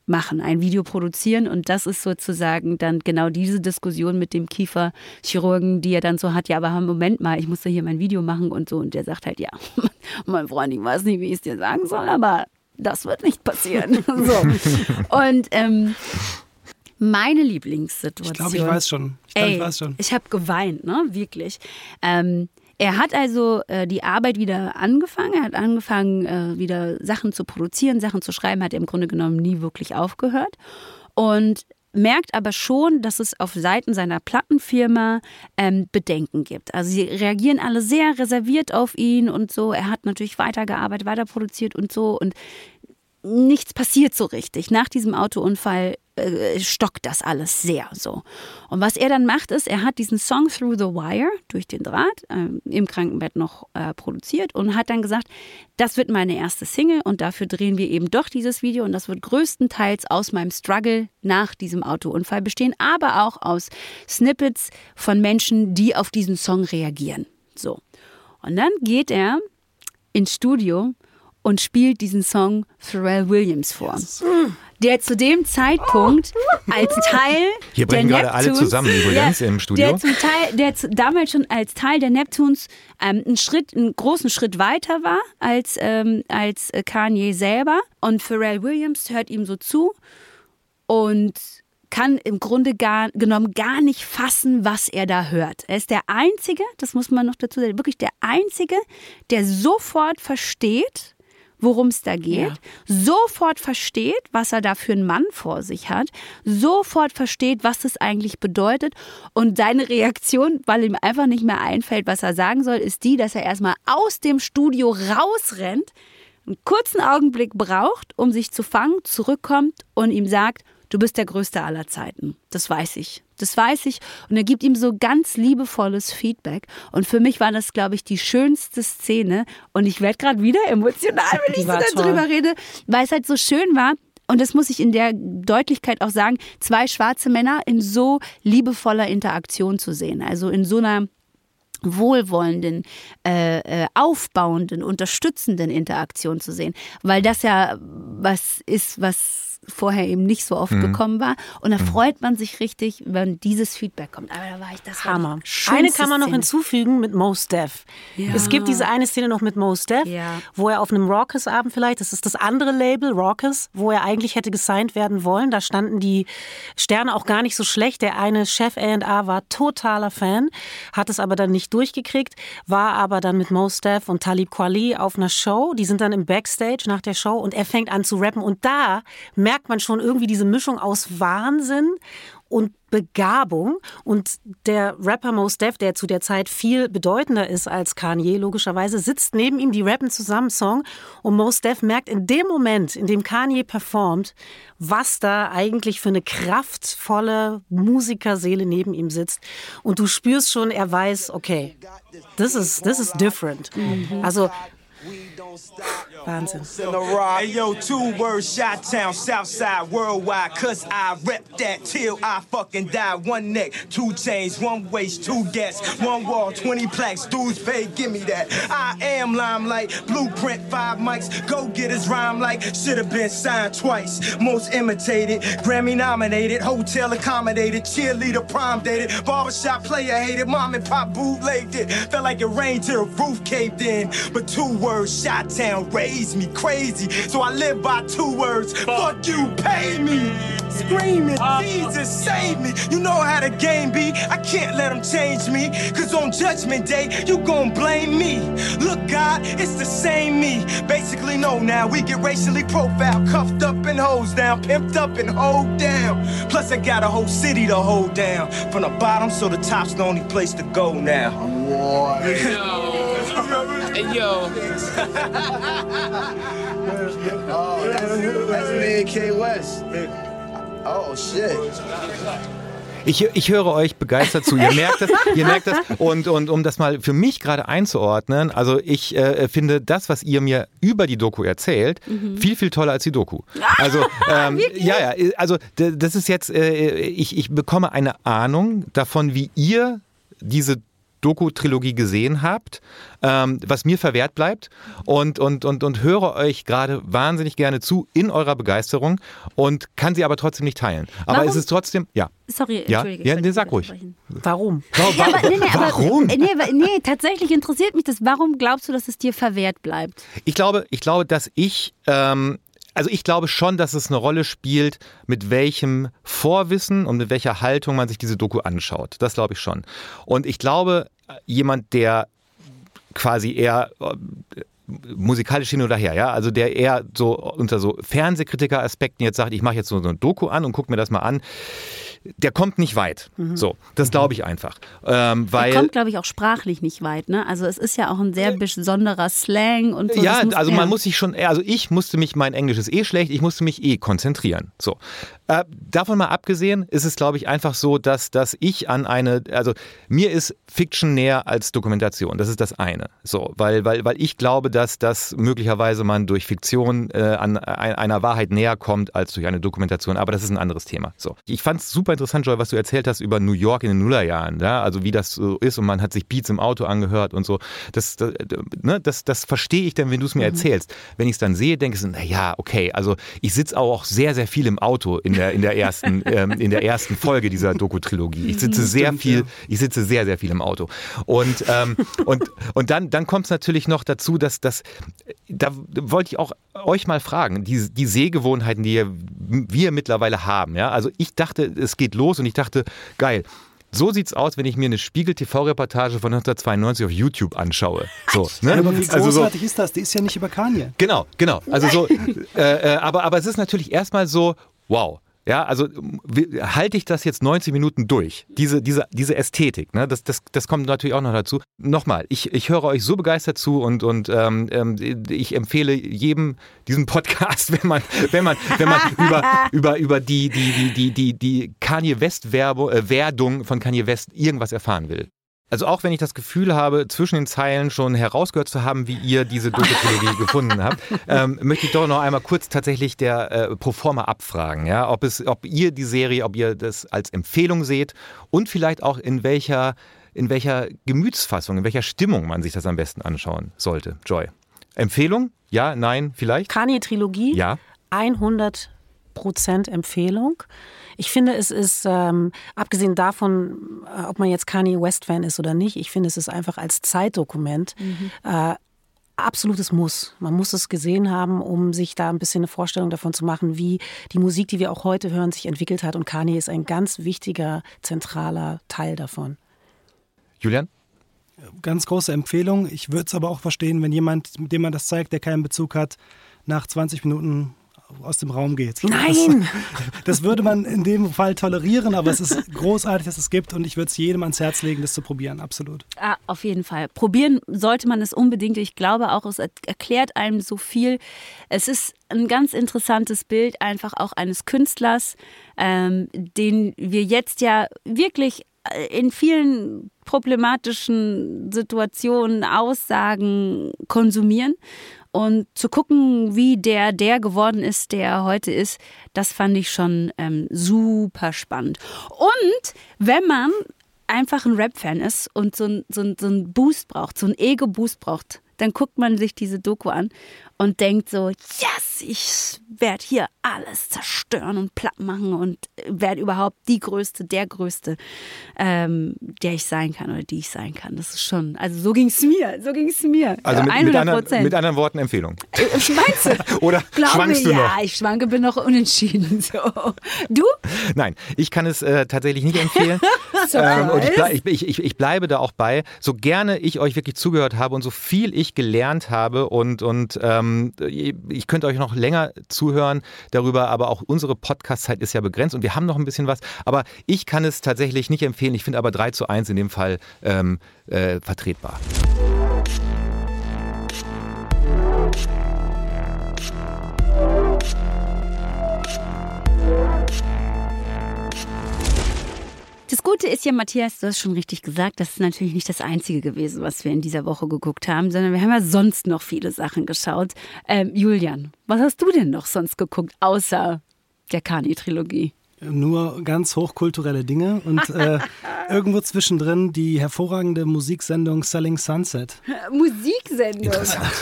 machen, ein Video produzieren. Und das ist sozusagen dann genau diese Diskussion mit dem Kieferchirurgen, die er dann so hat, ja, aber Moment mal, ich muss da hier mein Video machen und so. Und der sagt halt, ja, mein Freund, ich weiß nicht, wie ich es dir sagen soll, aber das wird nicht passieren. so. Und ähm, meine Lieblingssituation. Ich glaube, ich weiß schon. Ich, glaub, ey, ich weiß schon. Ich habe geweint, ne? Wirklich. Ähm, er hat also äh, die Arbeit wieder angefangen. Er hat angefangen, äh, wieder Sachen zu produzieren, Sachen zu schreiben, hat er im Grunde genommen nie wirklich aufgehört. Und merkt aber schon, dass es auf Seiten seiner Plattenfirma ähm, Bedenken gibt. Also sie reagieren alle sehr reserviert auf ihn und so. Er hat natürlich weitergearbeitet, weiter produziert und so. Und nichts passiert so richtig. Nach diesem Autounfall äh, stockt das alles sehr so. Und was er dann macht, ist, er hat diesen Song Through the Wire durch den Draht äh, im Krankenbett noch äh, produziert und hat dann gesagt, das wird meine erste Single und dafür drehen wir eben doch dieses Video und das wird größtenteils aus meinem Struggle nach diesem Autounfall bestehen, aber auch aus Snippets von Menschen, die auf diesen Song reagieren. So. Und dann geht er ins Studio und spielt diesen Song Pharrell Williams vor. Der zu dem Zeitpunkt als Teil Hier der brechen gerade alle zusammen übrigens im Studio. Der, zum Teil, der zu, damals schon als Teil der Neptunes ähm, einen Schritt, einen großen Schritt weiter war als, ähm, als äh, Kanye selber. Und Pharrell Williams hört ihm so zu und kann im Grunde gar, genommen gar nicht fassen, was er da hört. Er ist der Einzige, das muss man noch dazu sagen, wirklich der Einzige, der sofort versteht, worum es da geht, Ja. sofort versteht, was er da für einen Mann vor sich hat, sofort versteht, was das eigentlich bedeutet und seine Reaktion, weil ihm einfach nicht mehr einfällt, was er sagen soll, ist die, dass er erstmal aus dem Studio rausrennt, einen kurzen Augenblick braucht, um sich zu fangen, zurückkommt und ihm sagt, du bist der Größte aller Zeiten. Das weiß ich. Das weiß ich. Und er gibt ihm so ganz liebevolles Feedback. Und für mich war das, glaube ich, die schönste Szene. Und ich werde gerade wieder emotional, wenn Die ich so darüber rede, weil es halt so schön war. Und das muss ich in der Deutlichkeit auch sagen, zwei schwarze Männer in so liebevoller Interaktion zu sehen. Also in so einer wohlwollenden, äh, äh, aufbauenden, unterstützenden Interaktion zu sehen, weil das ja was ist, was vorher eben nicht so oft gekommen war. Und da freut man sich richtig, wenn dieses Feedback kommt. Aber da war ich das Hammer. Eine kann man noch Szene. hinzufügen mit Mos Def. Ja. Es gibt diese eine Szene noch mit Mos Def, Ja. wo er auf einem Raucus-Abend vielleicht, das ist das andere Label, Raucus, wo er eigentlich hätte gesigned werden wollen. Da standen die Sterne auch gar nicht so schlecht. Der eine Chef A&R war totaler Fan, hat es aber dann nicht durchgekriegt, war aber dann mit Mos Def und Talib Kweli auf einer Show. Die sind dann im Backstage nach der Show und er fängt an zu rappen. Und da merkt man schon irgendwie diese Mischung aus Wahnsinn und Begabung. Und der Rapper Mos Def, der zu der Zeit viel bedeutender ist als Kanye, logischerweise, sitzt neben ihm, die rappen zusammen Song. Und Mos Def merkt in dem Moment, in dem Kanye performt, was da eigentlich für eine kraftvolle Musikerseele neben ihm sitzt. Und du spürst schon, er weiß, okay, this is, this is different. Also Wahnsinn. Hey yo, two words, shot town, south side, worldwide, cause I rep that till I fucking die. One neck, two chains, one waist, two gas, one wall, 20 plaques, dudes pay, give me that. I am limelight, blueprint, five mics, go get his rhyme like, should've been signed twice. Most imitated, Grammy nominated, hotel accommodated, cheerleader prom dated, barbershop player hated, mom and pop bootlegged it. Felt like it rained till the roof caved in. But two words, shot town, raised me crazy. So I live by two words, fuck you, pay me. Screaming, uh, Jesus, save me. You know how the game be. I can't let them change me. Cause on judgment day, you gon' blame me. Look, God, it's the same me. Basically, no, now we get racially profiled, cuffed up and hosed down, pimped up and hold down. Plus, I got a whole city to hold down. From the bottom, so the top's the only place to go now. Hey, yo. Oh, that's, that's me and K West. Oh shit. Ich, ich höre euch begeistert zu. Ihr merkt das, ihr merkt das. Und, und um das mal für mich gerade einzuordnen, also ich äh, finde das, was ihr mir über die Doku erzählt, viel, viel toller als die Doku. Also, ähm, ja, ja, also d- das ist jetzt, äh, ich, ich bekomme eine Ahnung davon, wie ihr diese Doku-Trilogie gesehen habt, ähm, was mir verwehrt bleibt und, und, und, und höre euch gerade wahnsinnig gerne zu in eurer Begeisterung und kann sie aber trotzdem nicht teilen. Aber Warum? es ist trotzdem, ja. Sorry, Ja, entschuldige. ja, nee, sag ruhig. unterbrechen. Warum? Ja, aber, nee, nee, aber, Warum? Nee, wa- nee, tatsächlich interessiert mich das. Warum glaubst du, dass es dir verwehrt bleibt? Ich glaube, ich glaube, dass ich, ähm, also ich glaube schon, dass es eine Rolle spielt, mit welchem Vorwissen und mit welcher Haltung man sich diese Doku anschaut. Das glaube ich schon. Und ich glaube, jemand, der quasi eher äh, musikalisch hin oder her, ja, also der eher so unter so Fernsehkritiker-Aspekten jetzt sagt, ich mache jetzt so eine Doku an und gucke mir das mal an, der kommt nicht weit. So, das glaube ich einfach. Ähm, weil Er kommt, glaube ich, auch sprachlich nicht weit. Ne? Also es ist ja auch ein sehr besonderer Slang und so. Ja, muss also man muss sich schon, also ich musste mich, mein Englisch ist eh schlecht, ich musste mich eh konzentrieren. So. Äh, davon mal abgesehen ist es, glaube ich, einfach so, dass, dass ich an eine, also mir ist Fiction näher als Dokumentation. Das ist das eine. So, weil, weil, weil ich glaube, dass, dass möglicherweise man durch Fiktion äh, an ein- einer Wahrheit näher kommt als durch eine Dokumentation. Aber das ist ein anderes Thema. So. Ich fand es super interessant, Joy, was du erzählt hast über New York in den Nullerjahren. Ja? Also wie das so ist und man hat sich Beats im Auto angehört und so. Das, das, ne, das, das verstehe ich dann, wenn du es mir erzählst. Wenn ich es dann sehe, denke ich so, naja, okay, also ich sitze auch sehr, sehr viel im Auto in der, in der, ersten, ähm, in der ersten Folge dieser Doku-Trilogie. Ich sitze sehr viel, ich sitze sehr, sehr viel im Auto. Und, ähm, und, und dann, dann kommt es natürlich noch dazu, dass, dass da wollte ich auch euch mal fragen, die, die Sehgewohnheiten, die wir mittlerweile haben. Ja? Also ich dachte, es geht los und ich dachte, geil. So sieht's aus, wenn ich mir eine Spiegel-TV-Reportage von 1992 auf YouTube anschaue. So, ne? Aber wie also so, großartig ist das? Die ist ja nicht über Kanye. Genau, genau. Also so, äh, äh, aber, aber es ist natürlich erstmal so, wow. Ja, also halte ich das jetzt 90 Minuten durch? Diese, diese, diese Ästhetik, ne? das, das, das kommt natürlich auch noch dazu. Nochmal, ich, ich höre euch so begeistert zu und, und ähm, ähm, ich empfehle jedem diesen Podcast, wenn man, wenn man, wenn man über, über, über die, die, die, die, die, Kanye West Werbung, äh, von Kanye West irgendwas erfahren will. Also auch wenn ich das Gefühl habe, zwischen den Zeilen schon herausgehört zu haben, wie ihr diese Doku-Trilogie gefunden habt, ähm, möchte ich doch noch einmal kurz tatsächlich der äh, Proforma abfragen, ja, ob es, ob ihr die Serie, ob ihr das als Empfehlung seht und vielleicht auch in welcher, in welcher Gemütsfassung, in welcher Stimmung man sich das am besten anschauen sollte. Joy. Empfehlung? Ja, nein, vielleicht? Kanye-Trilogie. Ja. 100% Empfehlung. Ich finde, es ist, ähm, abgesehen davon, äh, ob man jetzt Kanye West-Fan ist oder nicht, ich finde, es ist einfach als Zeitdokument äh, absolutes Muss. Man muss es gesehen haben, um sich da ein bisschen eine Vorstellung davon zu machen, wie die Musik, die wir auch heute hören, sich entwickelt hat. Und Kanye ist ein ganz wichtiger, zentraler Teil davon. Julian? Ganz große Empfehlung. Ich würde es aber auch verstehen, wenn jemand, mit dem man das zeigt, der keinen Bezug hat, nach 20 Minuten aus dem Raum geht. Nein! Das, das würde man in dem Fall tolerieren, aber es ist großartig, dass es gibt und ich würde es jedem ans Herz legen, das zu probieren. Absolut. Ah, auf jeden Fall. Probieren sollte man es unbedingt. Ich glaube auch, es er- erklärt einem so viel. Es ist ein ganz interessantes Bild einfach auch eines Künstlers, ähm, den wir jetzt ja wirklich in vielen problematischen Situationen Aussagen konsumieren und zu gucken, wie der der geworden ist, der er heute ist, das fand ich schon ähm, super spannend. Und wenn man einfach ein Rap-Fan ist und so ein, so, so ein Boost braucht, so ein Ego-Boost braucht, dann guckt man sich diese Doku an und denkt so, yes, ich werde hier alles zerstören und platt machen und werde überhaupt die Größte, der Größte, ähm, der ich sein kann oder die ich sein kann. Das ist schon, also so ging es mir, so ging es mir. Also mit, 100 mit, anderen, mit anderen Worten Empfehlung. Äh, Meinst du? Oder Glaube, schwankst du ja, noch? ich schwanke, bin noch unentschieden. So. Du? Nein, ich kann es äh, tatsächlich nicht empfehlen. ähm, und ich, ich, ich, ich bleibe da auch bei, so gerne ich euch wirklich zugehört habe und so viel ich gelernt habe und, und ähm, ich könnte euch noch länger zuhören darüber, aber auch unsere Podcast-Zeit ist ja begrenzt und wir haben noch ein bisschen was. Aber ich kann es tatsächlich nicht empfehlen. Ich finde aber 3 zu 1 in dem Fall ähm, äh, vertretbar. Das Gute ist ja, Matthias, du hast schon richtig gesagt, das ist natürlich nicht das Einzige gewesen, was wir in dieser Woche geguckt haben, sondern wir haben ja sonst noch viele Sachen geschaut. Ähm, Julian, was hast du denn noch sonst geguckt, außer der Kani-Trilogie? Nur ganz hochkulturelle Dinge und äh, irgendwo zwischendrin die hervorragende Musiksendung Selling Sunset. Musiksendung.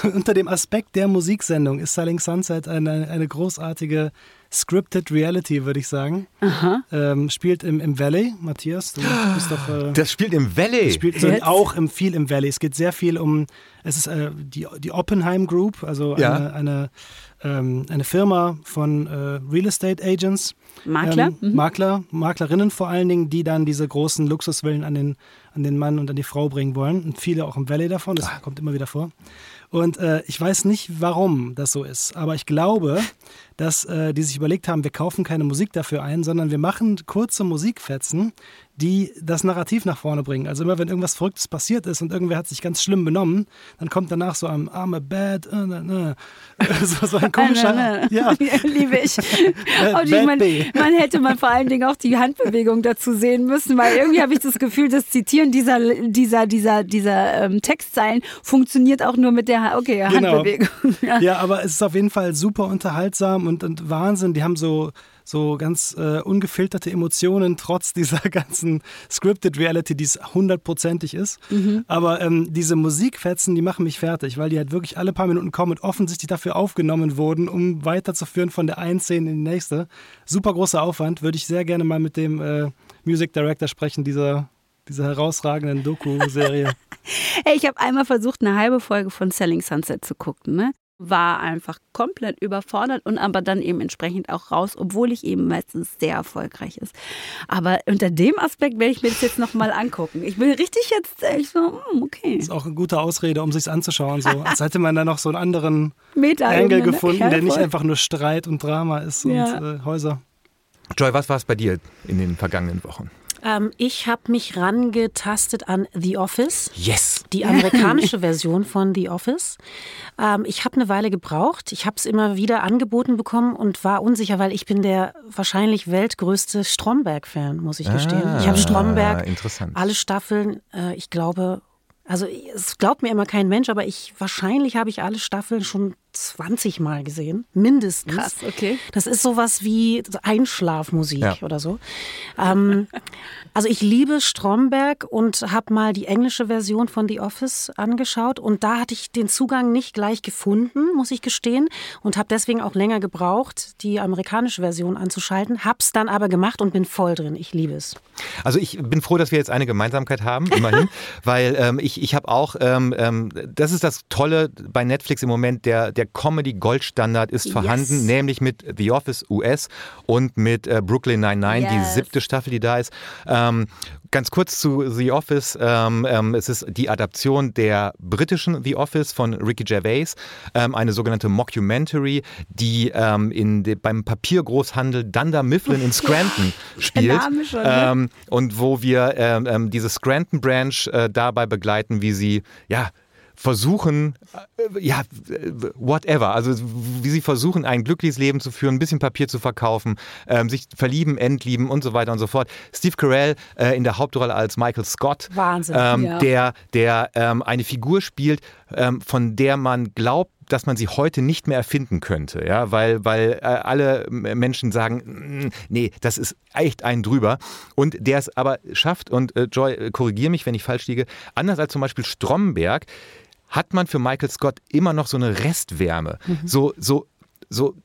Unter dem Aspekt der Musiksendung ist Selling Sunset eine, eine großartige Scripted Reality, würde ich sagen. Ähm, spielt im, im Valley. Matthias, du bist doch. Äh, Das spielt im Valley. spielt so auch im, viel im Valley. Es geht sehr viel um. Es ist äh, die, die Oppenheim Group, also Ja. eine, eine, ähm, eine Firma von äh, Real Estate Agents. Makler? Ähm, Mhm. Makler, Maklerinnen vor allen Dingen, die dann diese großen Luxusvillen an den, an den Mann und an die Frau bringen wollen. Und viele auch im Valley davon, das kommt immer wieder vor. Und äh, ich weiß nicht, warum das so ist, aber ich glaube, dass äh, die sich überlegt haben, wir kaufen keine Musik dafür ein, sondern wir machen kurze Musikfetzen, die das Narrativ nach vorne bringen. Also immer wenn irgendwas Verrücktes passiert ist und irgendwer hat sich ganz schlimm benommen, dann kommt danach so ein I'm a bad, uh, uh, uh, so, so ein komischer, ja, Liebe ich. Und ich mein, man hätte mal vor allen Dingen auch die Handbewegung dazu sehen müssen, weil irgendwie habe ich das Gefühl, das Zitieren dieser, dieser, dieser, dieser ähm, Textzeilen funktioniert auch nur mit der okay, Genau. Handbewegung. Ja. Ja, aber es ist auf jeden Fall super unterhaltsam und, und Wahnsinn. Die haben so, so ganz äh, ungefilterte Emotionen, trotz dieser ganzen Scripted Reality, die es hundertprozentig ist. Aber ähm, diese Musikfetzen, die machen mich fertig, weil die halt wirklich alle paar Minuten kommen und offensichtlich dafür aufgenommen wurden, um weiterzuführen von der einen Szene in die nächste. Super großer Aufwand. Würde ich sehr gerne mal mit dem äh, Music Director sprechen, dieser, dieser herausragenden Doku-Serie. Hey, ich habe einmal versucht, eine halbe Folge von Selling Sunset zu gucken, ne? War einfach komplett überfordert und aber dann eben entsprechend auch raus, obwohl ich eben es sehr erfolgreich ist. Aber unter dem Aspekt werde ich mir das jetzt nochmal angucken. Ich bin richtig jetzt, äh, ich so, hm, okay. ist auch eine gute Ausrede, um sich's anzuschauen. So. Als hätte man da noch so einen anderen Angle ne? gefunden, Ja, der nicht einfach nur Streit und Drama ist und Ja. äh, Häuser. Joy, was war es bei dir in den vergangenen Wochen? Ähm, ich habe mich rangetastet an The Office. Yes! Die amerikanische Version von The Office. Ähm, ich habe eine Weile gebraucht. Ich habe es immer wieder angeboten bekommen und war unsicher, weil ich bin der wahrscheinlich weltgrößte Stromberg-Fan, muss ich gestehen. ich habe Stromberg Ah, interessant. alle Staffeln, äh, ich glaube, also es glaubt mir immer kein Mensch, aber ich wahrscheinlich habe ich alle Staffeln schon 20 Mal gesehen, mindestens. Krass, okay. Das ist sowas wie Einschlafmusik Ja. oder so. Ähm, also ich liebe Stromberg und habe mal die englische Version von The Office angeschaut und da hatte ich den Zugang nicht gleich gefunden, muss ich gestehen, und habe deswegen auch länger gebraucht, die amerikanische Version anzuschalten. Hab's dann aber gemacht und bin voll drin. Ich liebe es. Also ich bin froh, dass wir jetzt eine Gemeinsamkeit haben, immerhin, weil ähm, ich, ich habe auch, ähm, ähm, das ist das Tolle bei Netflix im Moment, der, der Comedy-Goldstandard ist vorhanden, nämlich mit The Office US und mit äh, Brooklyn Nine-Nine, die Yes. siebte Staffel, die da ist. Ähm, ganz kurz zu The Office, ähm, ähm, es ist die Adaption der britischen The Office von Ricky Gervais, ähm, eine sogenannte Mockumentary, die ähm, in de, beim Papiergroßhandel Dunder Mifflin in Scranton spielt. Schon, ne? Ähm, und wo wir diese Scranton Branch äh, dabei begleiten, wie sie ja versuchen, äh, ja, whatever, also wie sie versuchen, ein glückliches Leben zu führen, ein bisschen Papier zu verkaufen, ähm, sich verlieben, entlieben und so weiter und so fort. Steve Carell äh, in der Hauptrolle als Michael Scott, Wahnsinn. ähm, Ja. der, der ähm, eine Figur spielt, ähm, von der man glaubt, dass man sie heute nicht mehr erfinden könnte, ja, weil, weil äh, alle Menschen sagen, "Mm, nee, das ist echt ein drüber. Und der es aber schafft, und äh, Joy, äh, korrigier mich, wenn ich falsch liege, anders als zum Beispiel Stromberg, hat man für Michael Scott immer noch so eine Restwärme. So, so, so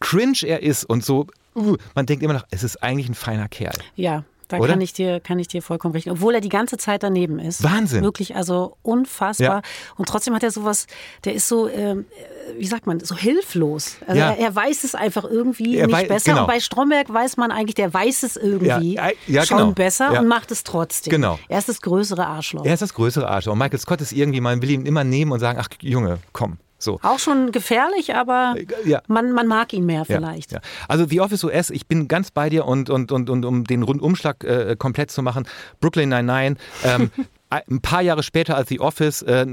cringe er ist und so, uh, man denkt immer noch, es ist eigentlich ein feiner Kerl. Ja, da Oder? kann ich dir kann ich dir vollkommen recht. Obwohl er die ganze Zeit daneben ist. Wahnsinn. Wirklich, also unfassbar. Ja. Und trotzdem hat er sowas, der ist so, ähm, wie sagt man, so hilflos. Also Ja. er, er weiß es einfach irgendwie Er nicht besser. genau. Und bei Stromberg weiß man eigentlich, der weiß es irgendwie Ja, ja, schon genau. besser und macht es trotzdem. Genau. Er ist das größere Arschloch. Er ist das größere Arsch. Und Michael Scott ist irgendwie, man will ihn immer nehmen und sagen, ach Junge, komm. So. Auch schon gefährlich, aber Ja. man, man mag ihn mehr Ja, vielleicht. Ja, Also The Office US, ich bin ganz bei dir und, und, und, und um den Rundumschlag äh, komplett zu machen, Brooklyn Nine-Nine, ähm, ein paar Jahre später als The Office, äh,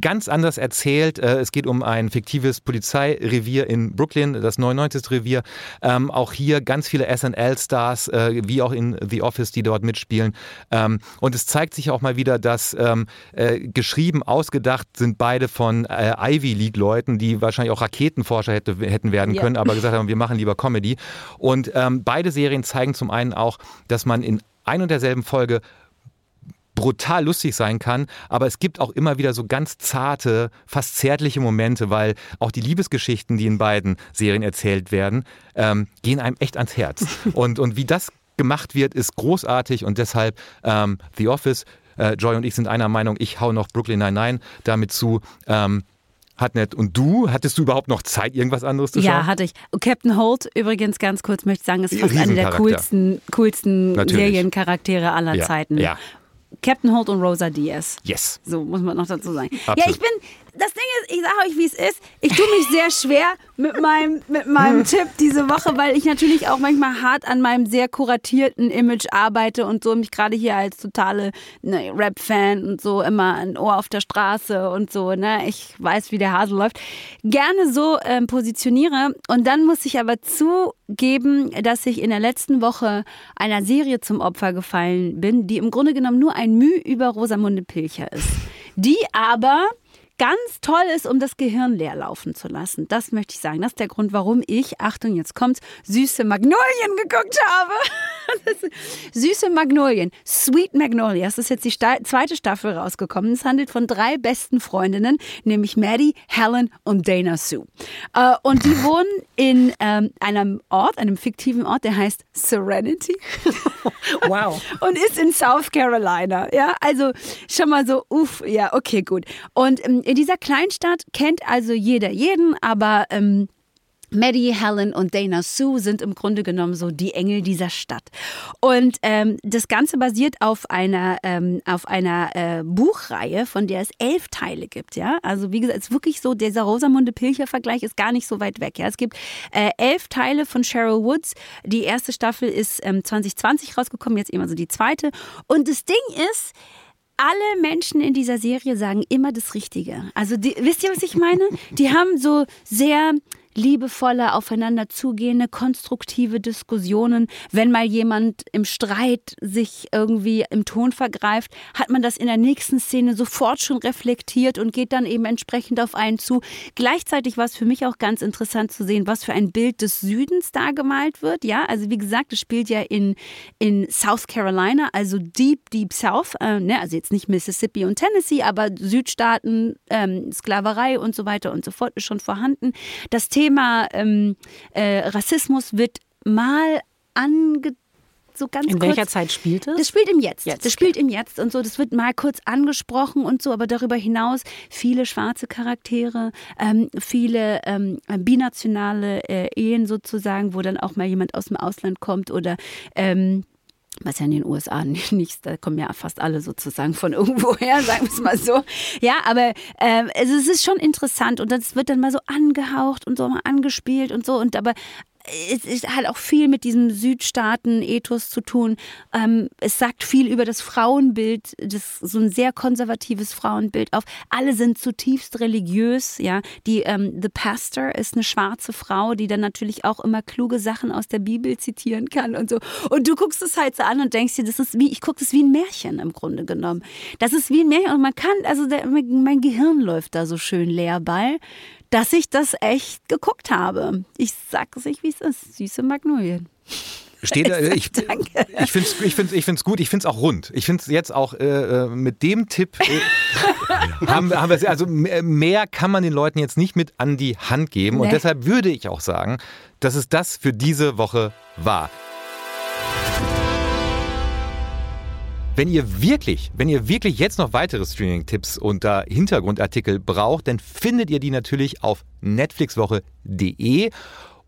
ganz anders erzählt. Äh, es geht um ein fiktives Polizeirevier in Brooklyn, das 99. Revier. Ähm, auch hier ganz viele SNL-Stars, äh, wie auch in The Office, die dort mitspielen. Ähm, und es zeigt sich auch mal wieder, dass ähm, äh, geschrieben, ausgedacht sind beide von äh, Ivy League-Leuten, die wahrscheinlich auch Raketenforscher hätte, hätten werden Ja. können, aber gesagt haben, wir machen lieber Comedy. Und ähm, beide Serien zeigen zum einen auch, dass man in ein und derselben Folge brutal lustig sein kann, aber es gibt auch immer wieder so ganz zarte, fast zärtliche Momente, weil auch die Liebesgeschichten, die in beiden Serien erzählt werden, ähm, gehen einem echt ans Herz. und, und wie das gemacht wird, ist großartig und deshalb ähm, The Office, äh, Joy und ich sind einer Meinung, ich hau noch Brooklyn Nine-Nine damit zu. Ähm, hat nett. Und du, hattest du überhaupt noch Zeit, irgendwas anderes zu schauen? Ja, hatte ich. Captain Holt, übrigens ganz kurz möchte ich sagen, ist fast eine der coolsten, coolsten Natürlich. Seriencharaktere aller Ja, Zeiten. ja. Captain Holt und Rosa Diaz. Yes. So muss man noch dazu sagen. Ja, Absolut. ich bin, das Ding ist, ich sage euch, wie es ist. Ich tue mich sehr schwer mit meinem, mit meinem Tipp diese Woche, weil ich natürlich auch manchmal hart an meinem sehr kuratierten Image arbeite und so mich gerade hier als totale ne, Rap-Fan und so immer ein Ohr auf der Straße und so, ne, ich weiß, wie der Hase läuft, gerne so ähm, positioniere. Und dann muss ich aber zugeben, dass ich in der letzten Woche einer Serie zum Opfer gefallen bin, die im Grunde genommen nur ein Mühe über Rosamunde Pilcher ist. Die aber ganz toll ist, um das Gehirn leer laufen zu lassen. Das möchte ich sagen. Das ist der Grund, warum ich, Achtung, jetzt kommt's, süße Magnolien geguckt habe. Süße Magnolien, Sweet Magnolias, das ist jetzt die zweite Staffel rausgekommen. Es handelt von drei besten Freundinnen, nämlich Maddie, Helen und Dana Sue. Äh, und die wohnen in ähm, einem Ort, einem fiktiven Ort, der heißt Serenity Wow. und ist in South Carolina. Ja, also schon mal so, uff, ja, okay, gut. Und ähm, in dieser Kleinstadt kennt also jeder jeden, aber ähm, Maddie, Helen und Dana Sue sind im Grunde genommen so die Engel dieser Stadt. Und ähm, das Ganze basiert auf einer, ähm, auf einer äh, Buchreihe, von der es elf Teile gibt. Ja? Also wie gesagt, es ist wirklich so, dieser Rosamunde Pilcher-Vergleich ist gar nicht so weit weg. Ja? Es gibt äh, elf Teile von Cheryl Woods. Die erste Staffel ist ähm, 2020 rausgekommen, jetzt eben also die zweite. Und das Ding ist, alle Menschen in dieser Serie sagen immer das Richtige. Also die, wisst ihr, was ich meine? Die haben so sehr liebevolle, aufeinander zugehende, konstruktive Diskussionen. Wenn mal jemand im Streit sich irgendwie im Ton vergreift, hat man das in der nächsten Szene sofort schon reflektiert und geht dann eben entsprechend auf einen zu. Gleichzeitig war es für mich auch ganz interessant zu sehen, was für ein Bild des Südens da gemalt wird. Ja, also wie gesagt, es spielt ja in, in South Carolina, also Deep, Deep South, äh, ne? also jetzt nicht Mississippi und Tennessee, aber Südstaaten, ähm, Sklaverei und so weiter und so fort ist schon vorhanden. Das Thema ähm, äh, Rassismus wird mal ange so ganz In kurz. welcher Zeit spielt es? Das spielt im Jetzt. Jetzt, Das spielt im Jetzt und so. Das wird mal kurz angesprochen und so, aber darüber hinaus viele schwarze Charaktere, ähm, viele ähm, binationale äh, Ehen sozusagen, wo dann auch mal jemand aus dem Ausland kommt oder ähm, was ja in den USA nicht, da kommen ja fast alle sozusagen von irgendwoher, sagen wir es mal so. Ja, aber also es ist schon interessant und das wird dann mal so angehaucht und so mal angespielt und so und aber es halt auch viel mit diesem Südstaaten-Ethos zu tun. Ähm, es sagt viel über das Frauenbild, das so ein sehr konservatives Frauenbild auf. Alle sind zutiefst religiös, ja. Die ähm, The Pastor ist eine schwarze Frau, die dann natürlich auch immer kluge Sachen aus der Bibel zitieren kann und so. Und du guckst es halt so an und denkst dir, das ist wie, ich gucke das wie ein Märchen im Grunde genommen. Das ist wie ein Märchen und man kann, also der, mein Gehirn läuft da so schön leer bei dass ich das echt geguckt habe. Ich sag's nicht, wie es ist. Süße Magnolien. Steht da, ich, ich finde es ich find's, ich find's gut, ich finde es auch rund. Ich finde es jetzt auch äh, äh mit dem Tipp, äh, haben, haben wir also mehr kann man den Leuten jetzt nicht mit an die Hand geben. Nee. Und deshalb würde ich auch sagen, dass es das für diese Woche war. Wenn ihr wirklich, wenn ihr wirklich jetzt noch weitere Streaming-Tipps unter Hintergrundartikel braucht, dann findet ihr die natürlich auf netflixwoche.de.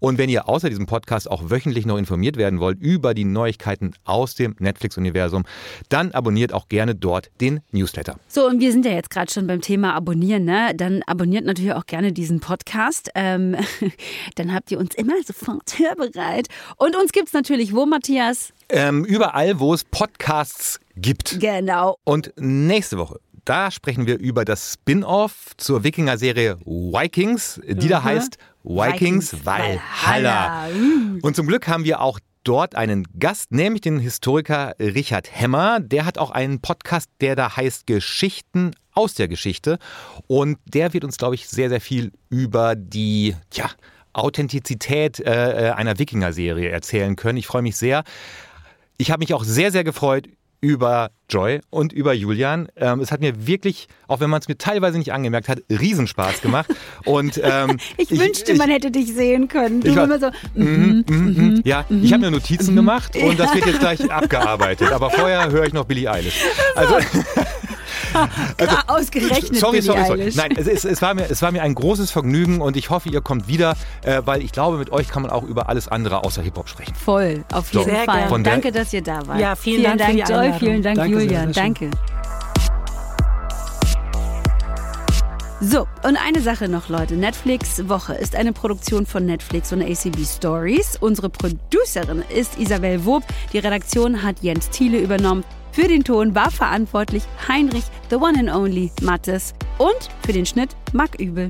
Und wenn ihr außer diesem Podcast auch wöchentlich noch informiert werden wollt über die Neuigkeiten aus dem Netflix-Universum, dann abonniert auch gerne dort den Newsletter. So, und wir sind ja jetzt gerade schon beim Thema Abonnieren, ne? Dann abonniert natürlich auch gerne diesen Podcast. Ähm, dann habt ihr uns immer sofort hörbereit. Und uns gibt es natürlich wo, Matthias? Ähm, überall, wo es Podcasts gibt. Genau. Und nächste Woche da sprechen wir über das Spin-off zur Wikinger-Serie Vikings, die mhm. da heißt Vikings, Vikings Valhalla. Valhalla. Und zum Glück haben wir auch dort einen Gast, nämlich den Historiker Richard Hemmer. Der hat auch einen Podcast, der da heißt Geschichten aus der Geschichte. Und der wird uns, glaube ich, sehr, sehr viel über die, ja, Authentizität äh, äh einer Wikinger-Serie erzählen können. Ich freue mich sehr. Ich habe mich auch sehr, sehr gefreut über Joy und über Julian. Ähm, es hat mir wirklich, auch wenn man es mir teilweise nicht angemerkt hat, Riesenspaß gemacht. Und, ähm, ich, ich, wünschte, ich, man hätte dich sehen können. Du war, immer so. Mm, mm, mm, ja, ich habe mir Notizen gemacht und das wird jetzt gleich abgearbeitet. Aber vorher höre ich noch Billie Eilish. Also, also, Ausgerechnet. Sorry, sorry, sorry. Nein, es, es, es, war mir, es war mir ein großes Vergnügen und ich hoffe, ihr kommt wieder, äh, weil ich glaube, mit euch kann man auch über alles andere außer Hip-Hop sprechen. Voll, auf jeden so. Fall. Von Danke, dass ihr da wart. Ja, vielen, vielen Dank, Dank Joy, vielen Dank, Danke Julian. Sehr, sehr Danke. So, und eine Sache noch, Leute. Netflix Woche ist eine Produktion von Netflix und ACB Stories. Unsere Producerin ist Isabel Wob. Die Redaktion hat Jens Thiele übernommen. Für den Ton war verantwortlich Heinrich, the one and only Mattes und für den Schnitt Marc Übel.